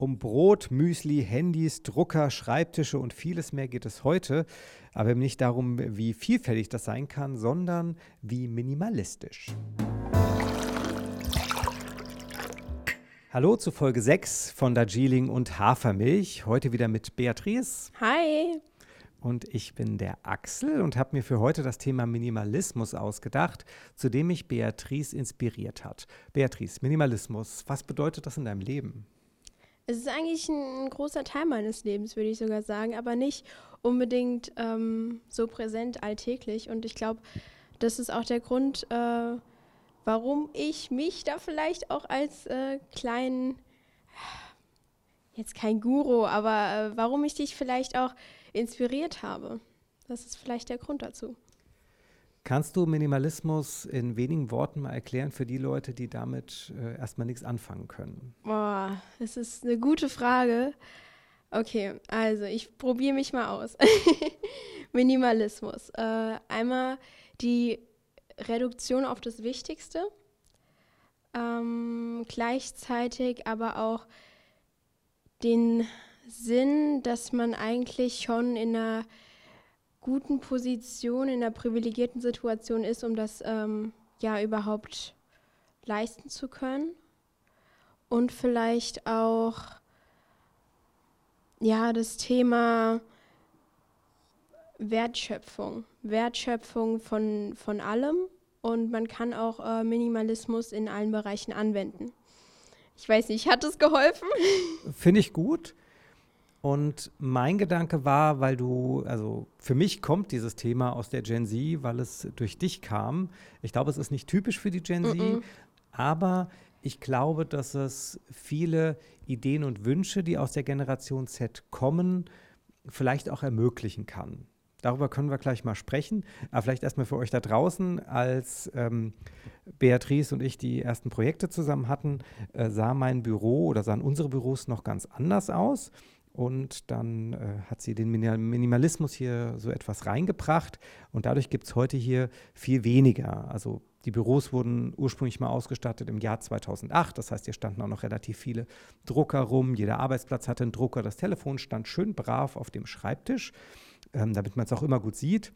Um Brot, Müsli, Handys, Drucker, Schreibtische und vieles mehr geht es heute, aber eben nicht darum, wie vielfältig das sein kann, sondern wie minimalistisch. Hallo zu Folge 6 von Darjeeling und Hafermilch. Heute wieder mit Beatrice. Hi. Und ich bin der Axel und habe mir für heute das Thema Minimalismus ausgedacht, zu dem mich Beatrice inspiriert hat. Beatrice, Minimalismus, was bedeutet das in deinem Leben? Es ist eigentlich ein, großer Teil meines Lebens, würde ich sogar sagen, aber nicht unbedingt ähm, so präsent alltäglich. Und ich glaube, das ist auch der Grund, äh, warum ich mich da vielleicht auch als äh, kleinen, jetzt kein Guru, aber äh, warum ich dich vielleicht auch inspiriert habe. Das ist vielleicht der Grund dazu. Kannst du Minimalismus in wenigen Worten mal erklären für die Leute, die damit äh, erstmal nichts anfangen können? Boah, das ist eine gute Frage. Okay, also ich probiere mich mal aus. Minimalismus. Äh, einmal die Reduktion auf das Wichtigste, ähm, gleichzeitig aber auch den Sinn, dass man eigentlich schon in einer guten Position, in einer privilegierten Situation ist, um das ähm, ja überhaupt leisten zu können. Und vielleicht auch ja das Thema Wertschöpfung. Wertschöpfung von, von allem und man kann auch äh, Minimalismus in allen Bereichen anwenden. Ich weiß nicht, hat es geholfen? Finde ich gut. Und mein Gedanke war, weil du, also für mich kommt dieses Thema aus der Gen Z, weil es durch dich kam. Ich glaube, es ist nicht typisch für die Gen Z, mm -mm. aber ich glaube, dass es viele Ideen und Wünsche, die aus der Generation Z kommen, vielleicht auch ermöglichen kann. Darüber können wir gleich mal sprechen. Aber vielleicht erstmal für euch da draußen, als ähm, Beatrice und ich die ersten Projekte zusammen hatten, äh, sah mein Büro oder sahen unsere Büros noch ganz anders aus. Und dann äh, hat sie den Minimalismus hier so etwas reingebracht. Und dadurch gibt es heute hier viel weniger. Also die Büros wurden ursprünglich mal ausgestattet im Jahr 2008. Das heißt, hier standen auch noch relativ viele Drucker rum. Jeder Arbeitsplatz hatte einen Drucker. Das Telefon stand schön brav auf dem Schreibtisch, ähm, damit man es auch immer gut sieht.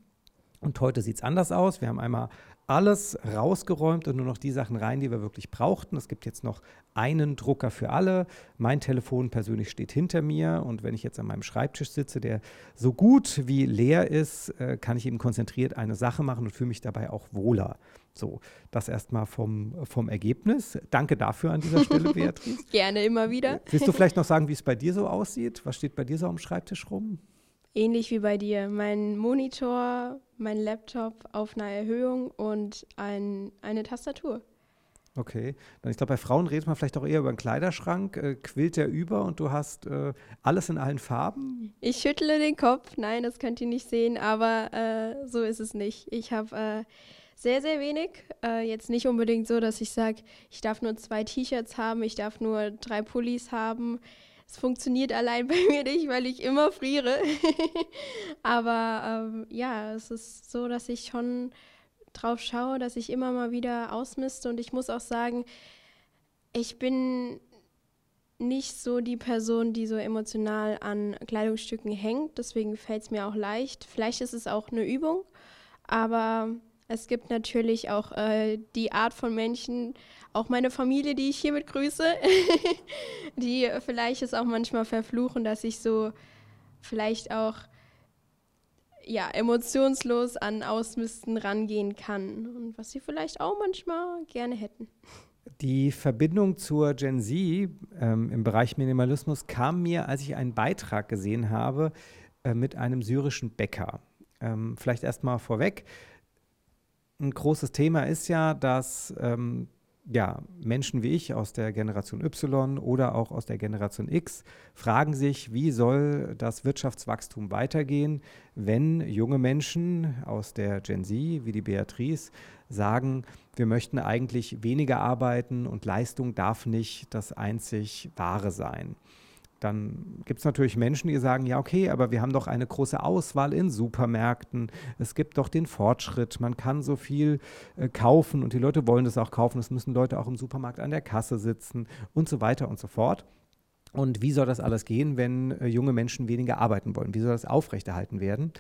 Und heute sieht es anders aus. Wir haben einmal alles rausgeräumt und nur noch die Sachen rein, die wir wirklich brauchten. Es gibt jetzt noch einen Drucker für alle. Mein Telefon persönlich steht hinter mir und wenn ich jetzt an meinem Schreibtisch sitze, der so gut wie leer ist, äh, kann ich eben konzentriert eine Sache machen und fühle mich dabei auch wohler. So, das erstmal vom, vom Ergebnis. Danke dafür an dieser Stelle, Beatrice. Gerne immer wieder. Willst du vielleicht noch sagen, wie es bei dir so aussieht? Was steht bei dir so am Schreibtisch rum? Ähnlich wie bei dir. Mein Monitor, mein Laptop auf einer Erhöhung und ein, eine Tastatur. Okay, dann ich glaube, bei Frauen redet man vielleicht auch eher über einen Kleiderschrank. Äh, quillt der über und du hast äh, alles in allen Farben? Ich schüttle den Kopf. Nein, das könnt ihr nicht sehen, aber äh, so ist es nicht. Ich habe äh, sehr, sehr wenig. Äh, jetzt nicht unbedingt so, dass ich sage, ich darf nur zwei T-Shirts haben, ich darf nur drei Pullis haben. Es funktioniert allein bei mir nicht, weil ich immer friere. Aber ähm, ja, es ist so, dass ich schon drauf schaue, dass ich immer mal wieder ausmiste. Und ich muss auch sagen, ich bin nicht so die Person, die so emotional an Kleidungsstücken hängt. Deswegen fällt es mir auch leicht. Vielleicht ist es auch eine Übung, aber es gibt natürlich auch äh, die Art von Menschen, auch meine Familie, die ich hiermit grüße, die vielleicht es auch manchmal verfluchen, dass ich so vielleicht auch ja, emotionslos an Ausmisten rangehen kann und was sie vielleicht auch manchmal gerne hätten. Die Verbindung zur Gen Z ähm, im Bereich Minimalismus kam mir, als ich einen Beitrag gesehen habe äh, mit einem syrischen Bäcker. Ähm, vielleicht erst mal vorweg. Ein großes Thema ist ja, dass ähm, ja, Menschen wie ich aus der Generation Y oder auch aus der Generation X fragen sich, wie soll das Wirtschaftswachstum weitergehen, wenn junge Menschen aus der Gen Z wie die Beatrice sagen, wir möchten eigentlich weniger arbeiten und Leistung darf nicht das einzig Wahre sein. Dann gibt es natürlich Menschen, die sagen, ja, okay, aber wir haben doch eine große Auswahl in Supermärkten. Es gibt doch den Fortschritt. Man kann so viel äh, kaufen und die Leute wollen das auch kaufen. Es müssen Leute auch im Supermarkt an der Kasse sitzen und so weiter und so fort. Und wie soll das alles gehen, wenn äh, junge Menschen weniger arbeiten wollen? Wie soll das aufrechterhalten werden?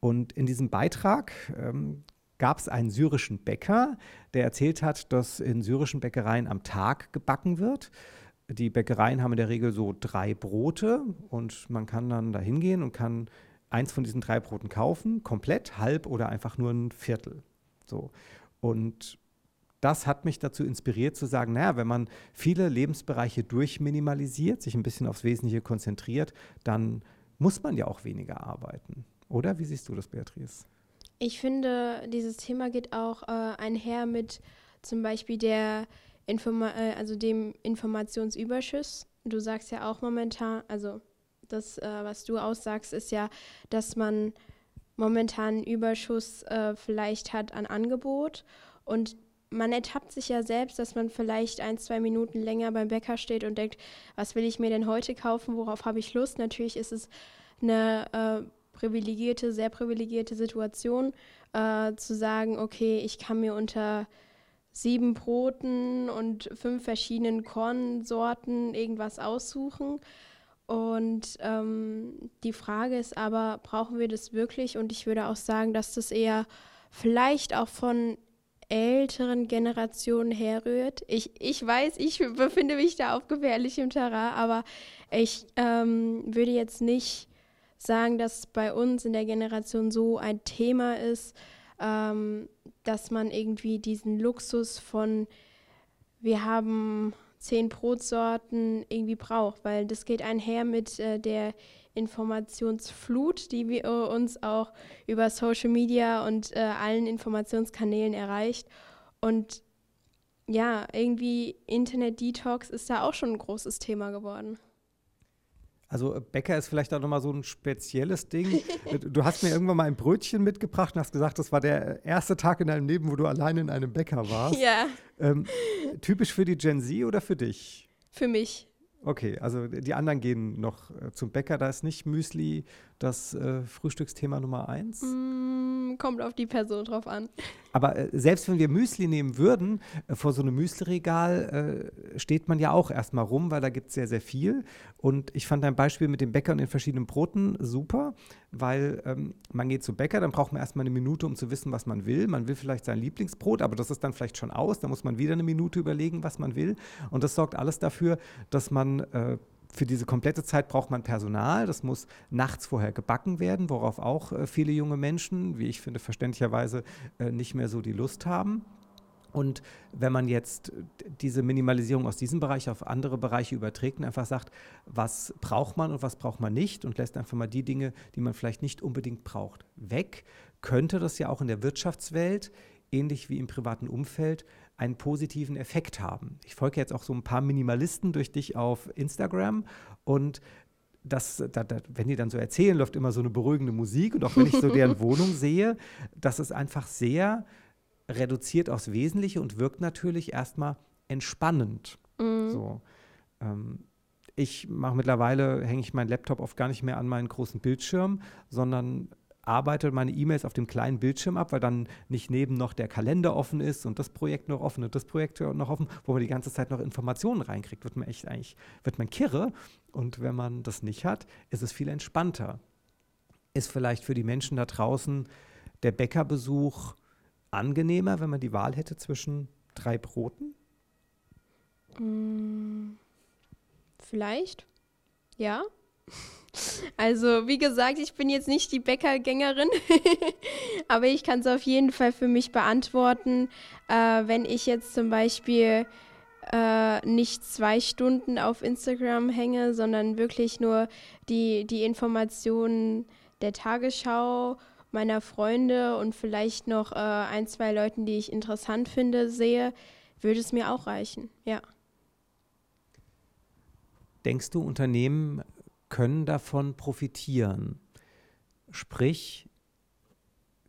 Und in diesem Beitrag ähm, gab es einen syrischen Bäcker, der erzählt hat, dass in syrischen Bäckereien am Tag gebacken wird. Die Bäckereien haben in der Regel so drei Brote und man kann dann da hingehen und kann eins von diesen drei Broten kaufen, komplett, halb oder einfach nur ein Viertel. So. Und das hat mich dazu inspiriert zu sagen, naja, wenn man viele Lebensbereiche durchminimalisiert, sich ein bisschen aufs Wesentliche konzentriert, dann muss man ja auch weniger arbeiten. Oder wie siehst du das, Beatrice? Ich finde, dieses Thema geht auch äh, einher mit zum Beispiel der Informa äh, also dem Informationsüberschuss. Du sagst ja auch momentan, also das, äh, was du aussagst, ist ja, dass man momentan einen Überschuss äh, vielleicht hat an Angebot und man ertappt sich ja selbst, dass man vielleicht ein, zwei Minuten länger beim Bäcker steht und denkt, was will ich mir denn heute kaufen, worauf habe ich Lust? Natürlich ist es eine äh, privilegierte, sehr privilegierte Situation, äh, zu sagen, okay, ich kann mir unter sieben Broten und fünf verschiedenen Kornsorten irgendwas aussuchen. Und ähm, die Frage ist aber, brauchen wir das wirklich? Und ich würde auch sagen, dass das eher vielleicht auch von älteren Generationen herrührt. Ich, ich weiß, ich befinde mich da auf gefährlichem Terrain, aber ich ähm, würde jetzt nicht sagen, dass bei uns in der Generation so ein Thema ist, ähm, dass man irgendwie diesen Luxus von wir haben zehn Brotsorten irgendwie braucht, weil das geht einher mit äh, der Informationsflut, die wir äh, uns auch über Social Media und äh, allen Informationskanälen erreicht. Und ja, irgendwie Internet-Detox ist da auch schon ein großes Thema geworden. Also äh, Bäcker ist vielleicht auch nochmal so ein spezielles Ding. Äh, du hast mir irgendwann mal ein Brötchen mitgebracht und hast gesagt, das war der erste Tag in deinem Leben, wo du alleine in einem Bäcker warst. Ja. Ähm, typisch für die Gen Z oder für dich? Für mich. Okay, also die anderen gehen noch äh, zum Bäcker. Da ist nicht Müsli das äh, Frühstücksthema Nummer eins? Mm, kommt auf die Person drauf an. Aber äh, selbst wenn wir Müsli nehmen würden, äh, vor so einem Müsliregal äh, steht man ja auch erstmal rum, weil da gibt es sehr, sehr viel. Und ich fand dein Beispiel mit dem Bäcker und den verschiedenen Broten super, weil ähm, man geht zum Bäcker, dann braucht man erstmal eine Minute, um zu wissen, was man will. Man will vielleicht sein Lieblingsbrot, aber das ist dann vielleicht schon aus. Da muss man wieder eine Minute überlegen, was man will. Und das sorgt alles dafür, dass man äh, für diese komplette Zeit braucht man Personal. Das muss nachts vorher gebacken werden, worauf auch äh, viele junge Menschen, wie ich finde, verständlicherweise äh, nicht mehr so die Lust haben. Und wenn man jetzt diese Minimalisierung aus diesem Bereich auf andere Bereiche überträgt und einfach sagt, was braucht man und was braucht man nicht und lässt einfach mal die Dinge, die man vielleicht nicht unbedingt braucht, weg, könnte das ja auch in der Wirtschaftswelt, ähnlich wie im privaten Umfeld, einen positiven Effekt haben. Ich folge jetzt auch so ein paar Minimalisten durch dich auf Instagram und das, da, da, wenn die dann so erzählen, läuft immer so eine beruhigende Musik und auch wenn ich so deren Wohnung sehe, das ist einfach sehr reduziert aufs Wesentliche und wirkt natürlich erstmal entspannend. Mhm. So. Ähm, ich mache mittlerweile, hänge ich meinen Laptop oft gar nicht mehr an meinen großen Bildschirm, sondern arbeite meine E-Mails auf dem kleinen Bildschirm ab, weil dann nicht neben noch der Kalender offen ist und das Projekt noch offen und das Projekt noch offen, wo man die ganze Zeit noch Informationen reinkriegt, wird man echt eigentlich, wird man kirre. Und wenn man das nicht hat, ist es viel entspannter. Ist vielleicht für die Menschen da draußen der Bäckerbesuch angenehmer, wenn man die Wahl hätte zwischen drei Broten? Mm, vielleicht, ja. Also, wie gesagt, ich bin jetzt nicht die Bäckergängerin, aber ich kann es auf jeden Fall für mich beantworten, äh, wenn ich jetzt zum Beispiel äh, nicht zwei Stunden auf Instagram hänge, sondern wirklich nur die, die Informationen der Tagesschau meiner Freunde und vielleicht noch äh, ein, zwei Leuten, die ich interessant finde, sehe, würde es mir auch reichen, ja. Denkst du, Unternehmen können davon profitieren. Sprich,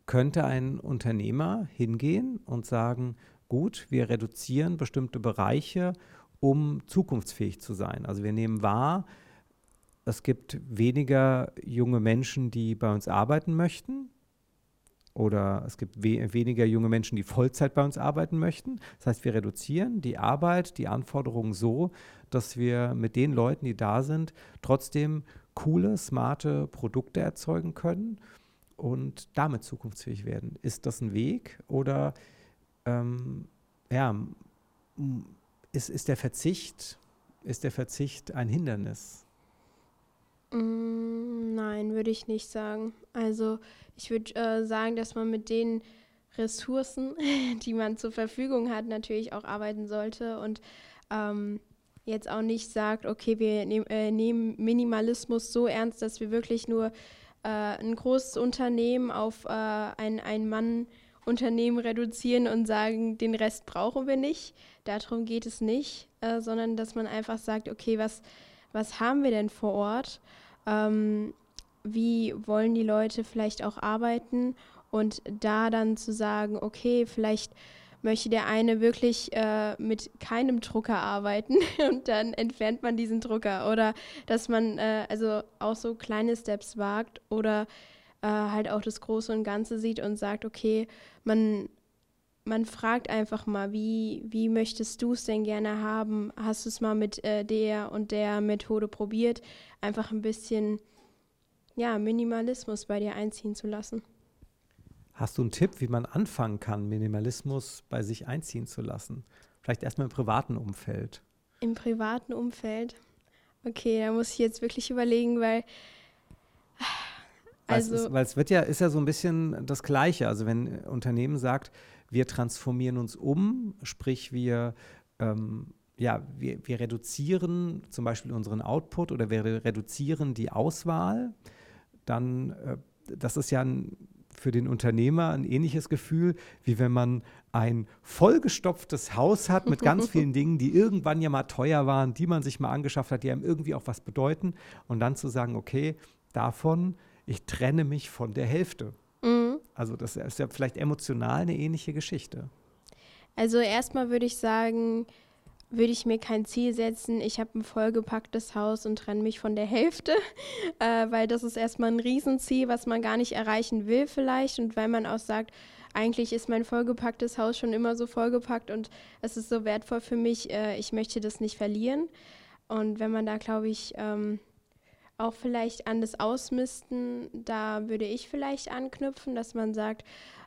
könnte ein Unternehmer hingehen und sagen, gut, wir reduzieren bestimmte Bereiche, um zukunftsfähig zu sein. Also wir nehmen wahr, es gibt weniger junge Menschen, die bei uns arbeiten möchten. Oder es gibt we weniger junge Menschen, die Vollzeit bei uns arbeiten möchten. Das heißt, wir reduzieren die Arbeit, die Anforderungen so, dass wir mit den Leuten, die da sind, trotzdem coole, smarte Produkte erzeugen können und damit zukunftsfähig werden. Ist das ein Weg oder ähm, ja, ist, ist der Verzicht, ist der Verzicht ein Hindernis? Mm, nein, würde ich nicht sagen. Also ich würde äh, sagen, dass man mit den Ressourcen, die man zur Verfügung hat, natürlich auch arbeiten sollte und ähm, jetzt auch nicht sagt, okay, wir nehm, äh, nehmen Minimalismus so ernst, dass wir wirklich nur äh, ein großes Unternehmen auf äh, ein, ein Mann-Unternehmen reduzieren und sagen, den Rest brauchen wir nicht. Darum geht es nicht, äh, sondern dass man einfach sagt, okay, was, was haben wir denn vor Ort? Ähm, wie wollen die Leute vielleicht auch arbeiten und da dann zu sagen, okay, vielleicht möchte der eine wirklich äh, mit keinem Drucker arbeiten und dann entfernt man diesen Drucker oder dass man äh, also auch so kleine Steps wagt oder äh, halt auch das Große und Ganze sieht und sagt, okay, man, man fragt einfach mal, wie, wie möchtest du es denn gerne haben? Hast du es mal mit äh, der und der Methode probiert? Einfach ein bisschen ja, Minimalismus bei dir einziehen zu lassen. Hast du einen Tipp, wie man anfangen kann, Minimalismus bei sich einziehen zu lassen? Vielleicht erstmal im privaten Umfeld. Im privaten Umfeld? Okay, da muss ich jetzt wirklich überlegen, weil. Also, weil, es, weil es wird ja, ist ja so ein bisschen das Gleiche. Also wenn ein Unternehmen sagt, wir transformieren uns um, sprich wir ähm, ja, wir, wir reduzieren zum Beispiel unseren Output oder wir reduzieren die Auswahl, dann, äh, das ist ja ein, für den Unternehmer ein ähnliches Gefühl, wie wenn man ein vollgestopftes Haus hat mit ganz vielen Dingen, die irgendwann ja mal teuer waren, die man sich mal angeschafft hat, die einem irgendwie auch was bedeuten. Und dann zu sagen, okay, davon, ich trenne mich von der Hälfte. Also das ist ja vielleicht emotional eine ähnliche Geschichte. Also erstmal würde ich sagen, würde ich mir kein Ziel setzen, ich habe ein vollgepacktes Haus und trenne mich von der Hälfte, äh, weil das ist erstmal ein Riesenziel, was man gar nicht erreichen will vielleicht und weil man auch sagt, eigentlich ist mein vollgepacktes Haus schon immer so vollgepackt und es ist so wertvoll für mich, äh, ich möchte das nicht verlieren. Und wenn man da, glaube ich, ähm, auch vielleicht an das Ausmisten, da würde ich vielleicht anknüpfen, dass man sagt,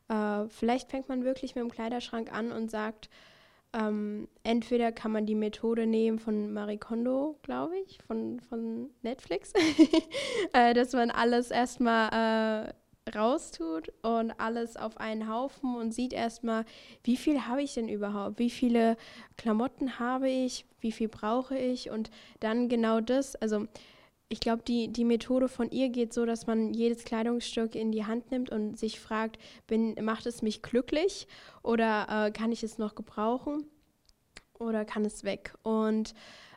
äh, vielleicht fängt man wirklich mit dem Kleiderschrank an und sagt, ähm, entweder kann man die Methode nehmen von Marie Kondo, glaube ich, von, von Netflix, äh, dass man alles erstmal äh, raustut und alles auf einen Haufen und sieht erstmal, wie viel habe ich denn überhaupt, wie viele Klamotten habe ich, wie viel brauche ich? Und dann genau das, also ich glaube, die, die Methode von ihr geht so, dass man jedes Kleidungsstück in die Hand nimmt und sich fragt, bin, macht es mich glücklich oder äh, kann ich es noch gebrauchen oder kann es weg? Und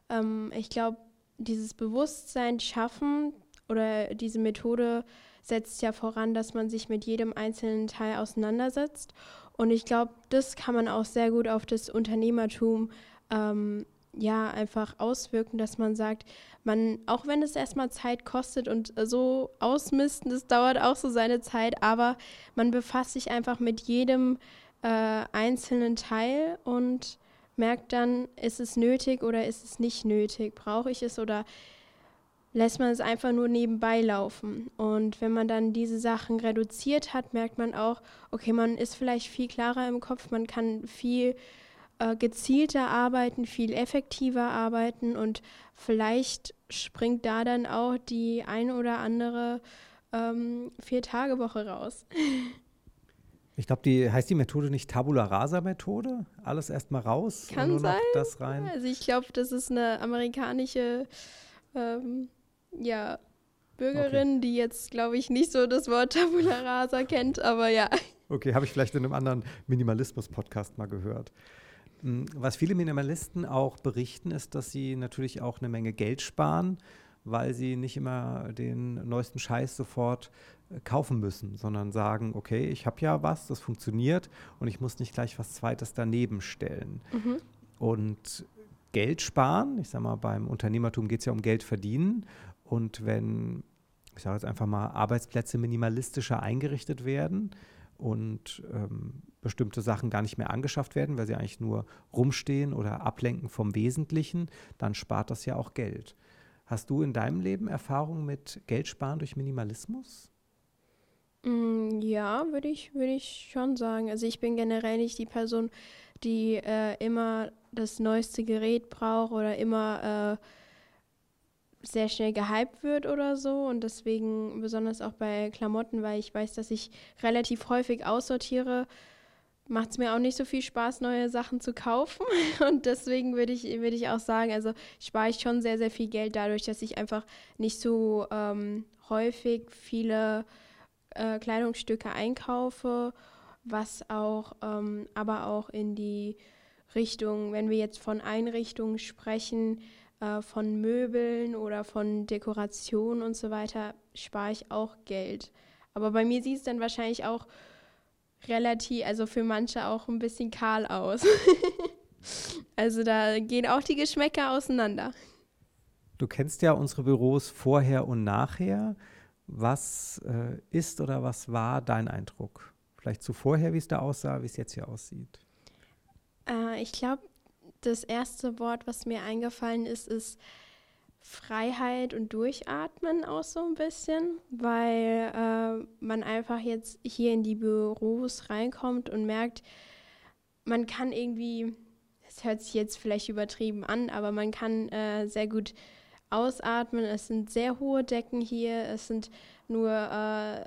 ähm, ich glaube, dieses Bewusstsein schaffen oder diese Methode setzt ja voran, dass man sich mit jedem einzelnen Teil auseinandersetzt. Und ich glaube, das kann man auch sehr gut auf das Unternehmertum ähm, ja einfach auswirken, dass man sagt, man, auch wenn es erstmal Zeit kostet und so ausmisten, das dauert auch so seine Zeit, aber man befasst sich einfach mit jedem äh, einzelnen Teil und merkt dann, ist es nötig oder ist es nicht nötig, brauche ich es oder lässt man es einfach nur nebenbei laufen. Und wenn man dann diese Sachen reduziert hat, merkt man auch, okay, man ist vielleicht viel klarer im Kopf, man kann viel äh, gezielter arbeiten, viel effektiver arbeiten und vielleicht springt da dann auch die ein oder andere ähm, Vier-Tage-Woche raus. Ich glaube, die heißt die Methode nicht Tabula Rasa Methode? Alles erstmal raus Kann und nur sein. das rein. Also ich glaube, das ist eine amerikanische ähm, ja, Bürgerin, okay. die jetzt, glaube ich, nicht so das Wort Tabula Rasa kennt, aber ja. Okay, habe ich vielleicht in einem anderen Minimalismus-Podcast mal gehört. Hm, was viele Minimalisten auch berichten, ist, dass sie natürlich auch eine Menge Geld sparen, weil sie nicht immer den neuesten Scheiß sofort äh, kaufen müssen, sondern sagen, okay, ich habe ja was, das funktioniert und ich muss nicht gleich was Zweites daneben stellen. Mhm. Und Geld sparen, ich sage mal, beim Unternehmertum geht es ja um Geld verdienen. Und wenn, ich sage jetzt einfach mal, Arbeitsplätze minimalistischer eingerichtet werden und ähm, bestimmte Sachen gar nicht mehr angeschafft werden, weil sie eigentlich nur rumstehen oder ablenken vom Wesentlichen, dann spart das ja auch Geld. Hast du in deinem Leben Erfahrungen mit Geldsparen durch Minimalismus? Mm, ja, würde ich, würd ich schon sagen. Also ich bin generell nicht die Person, die äh, immer das neueste Gerät braucht oder immer äh, sehr schnell gehypt wird oder so. Und deswegen, besonders auch bei Klamotten, weil ich weiß, dass ich relativ häufig aussortiere, macht es mir auch nicht so viel Spaß, neue Sachen zu kaufen. Und deswegen würde ich, würd ich auch sagen, also spare ich schon sehr, sehr viel Geld dadurch, dass ich einfach nicht so ähm, häufig viele äh, Kleidungsstücke einkaufe, was auch, ähm, aber auch in die Richtung, wenn wir jetzt von Einrichtungen sprechen, äh, von Möbeln oder von Dekoration und so weiter, spare ich auch Geld. Aber bei mir sieht es dann wahrscheinlich auch relativ, also für manche auch ein bisschen kahl aus. also da gehen auch die Geschmäcker auseinander. Du kennst ja unsere Büros vorher und nachher. Was äh, ist oder was war dein Eindruck? Vielleicht zu vorher, wie es da aussah, wie es jetzt hier aussieht? Äh, ich glaube, das erste Wort, was mir eingefallen ist, ist Freiheit und Durchatmen auch so ein bisschen, weil äh, man einfach jetzt hier in die Büros reinkommt und merkt, man kann irgendwie, das hört sich jetzt vielleicht übertrieben an, aber man kann äh, sehr gut ausatmen. Es sind sehr hohe Decken hier, es sind nur äh,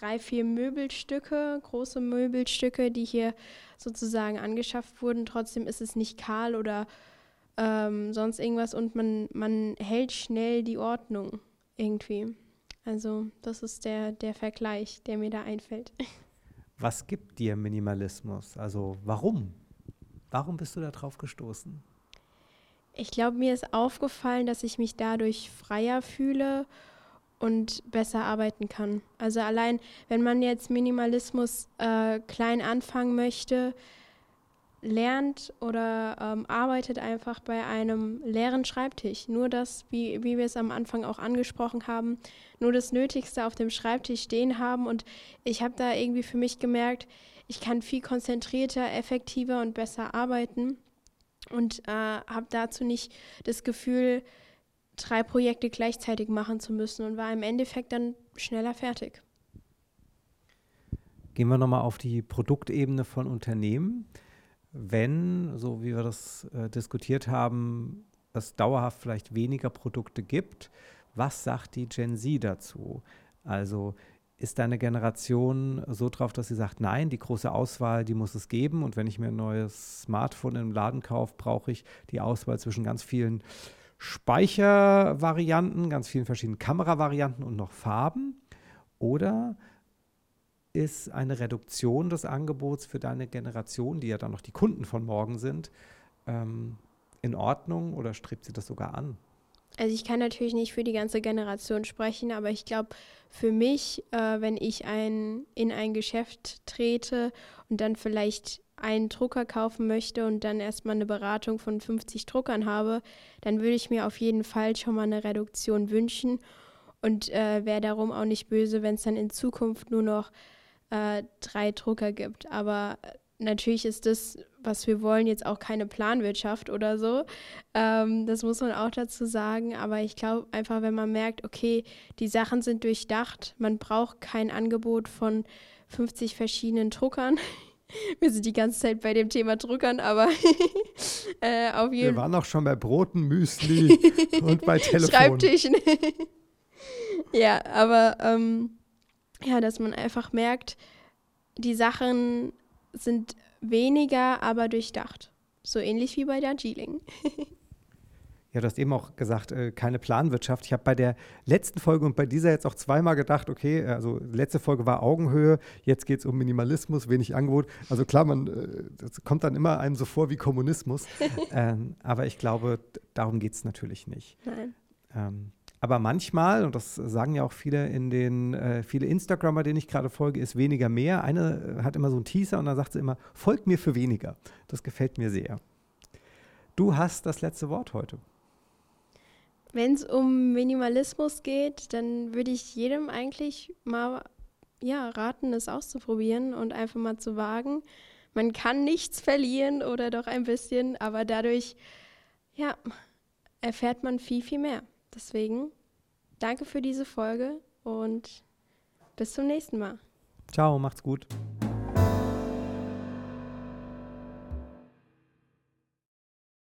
drei, vier Möbelstücke, große Möbelstücke, die hier sozusagen angeschafft wurden. Trotzdem ist es nicht kahl oder ähm, sonst irgendwas und man, man hält schnell die Ordnung irgendwie. Also das ist der, der Vergleich, der mir da einfällt. Was gibt dir Minimalismus? Also warum? Warum bist du da drauf gestoßen? Ich glaube, mir ist aufgefallen, dass ich mich dadurch freier fühle und besser arbeiten kann. Also allein, wenn man jetzt Minimalismus äh, klein anfangen möchte, lernt oder ähm, arbeitet einfach bei einem leeren Schreibtisch. Nur das, wie, wie wir es am Anfang auch angesprochen haben, nur das Nötigste auf dem Schreibtisch stehen haben. Und ich habe da irgendwie für mich gemerkt, ich kann viel konzentrierter, effektiver und besser arbeiten und äh, habe dazu nicht das Gefühl, drei Projekte gleichzeitig machen zu müssen und war im Endeffekt dann schneller fertig. Gehen wir nochmal auf die Produktebene von Unternehmen wenn, so wie wir das äh, diskutiert haben, es dauerhaft vielleicht weniger Produkte gibt, was sagt die Gen Z dazu? Also ist deine Generation so drauf, dass sie sagt, nein, die große Auswahl, die muss es geben und wenn ich mir ein neues Smartphone im Laden kaufe, brauche ich die Auswahl zwischen ganz vielen Speichervarianten, ganz vielen verschiedenen Kameravarianten und noch Farben? Oder ist eine Reduktion des Angebots für deine Generation, die ja dann noch die Kunden von morgen sind, ähm, in Ordnung oder strebt sie das sogar an? Also ich kann natürlich nicht für die ganze Generation sprechen, aber ich glaube, für mich, äh, wenn ich ein, in ein Geschäft trete und dann vielleicht einen Drucker kaufen möchte und dann erstmal eine Beratung von 50 Druckern habe, dann würde ich mir auf jeden Fall schon mal eine Reduktion wünschen und äh, wäre darum auch nicht böse, wenn es dann in Zukunft nur noch äh, drei Drucker gibt. Aber natürlich ist das, was wir wollen, jetzt auch keine Planwirtschaft oder so. Ähm, das muss man auch dazu sagen. Aber ich glaube einfach, wenn man merkt, okay, die Sachen sind durchdacht, man braucht kein Angebot von 50 verschiedenen Druckern. Wir sind die ganze Zeit bei dem Thema Druckern, aber äh, auf jeden Wir waren auch schon bei Broten, Müsli und bei Telefon. Schreibtischen. ja, aber ähm, ja, dass man einfach merkt, die Sachen sind weniger, aber durchdacht. So ähnlich wie bei Darjeeling. Ja, du hast eben auch gesagt, äh, keine Planwirtschaft. Ich habe bei der letzten Folge und bei dieser jetzt auch zweimal gedacht, okay, also letzte Folge war Augenhöhe, jetzt geht es um Minimalismus, wenig Angebot. Also klar, man, äh, das kommt dann immer einem so vor wie Kommunismus. ähm, aber ich glaube, darum geht es natürlich nicht. Nein. Ähm, aber manchmal, und das sagen ja auch viele in den, äh, viele Instagrammer, denen ich gerade folge, ist weniger mehr. Eine äh, hat immer so einen Teaser und dann sagt sie immer, folgt mir für weniger. Das gefällt mir sehr. Du hast das letzte Wort heute. Wenn es um Minimalismus geht, dann würde ich jedem eigentlich mal ja, raten, es auszuprobieren und einfach mal zu wagen. Man kann nichts verlieren oder doch ein bisschen, aber dadurch, ja, erfährt man viel, viel mehr. Deswegen danke für diese Folge und bis zum nächsten Mal. Ciao, macht's gut.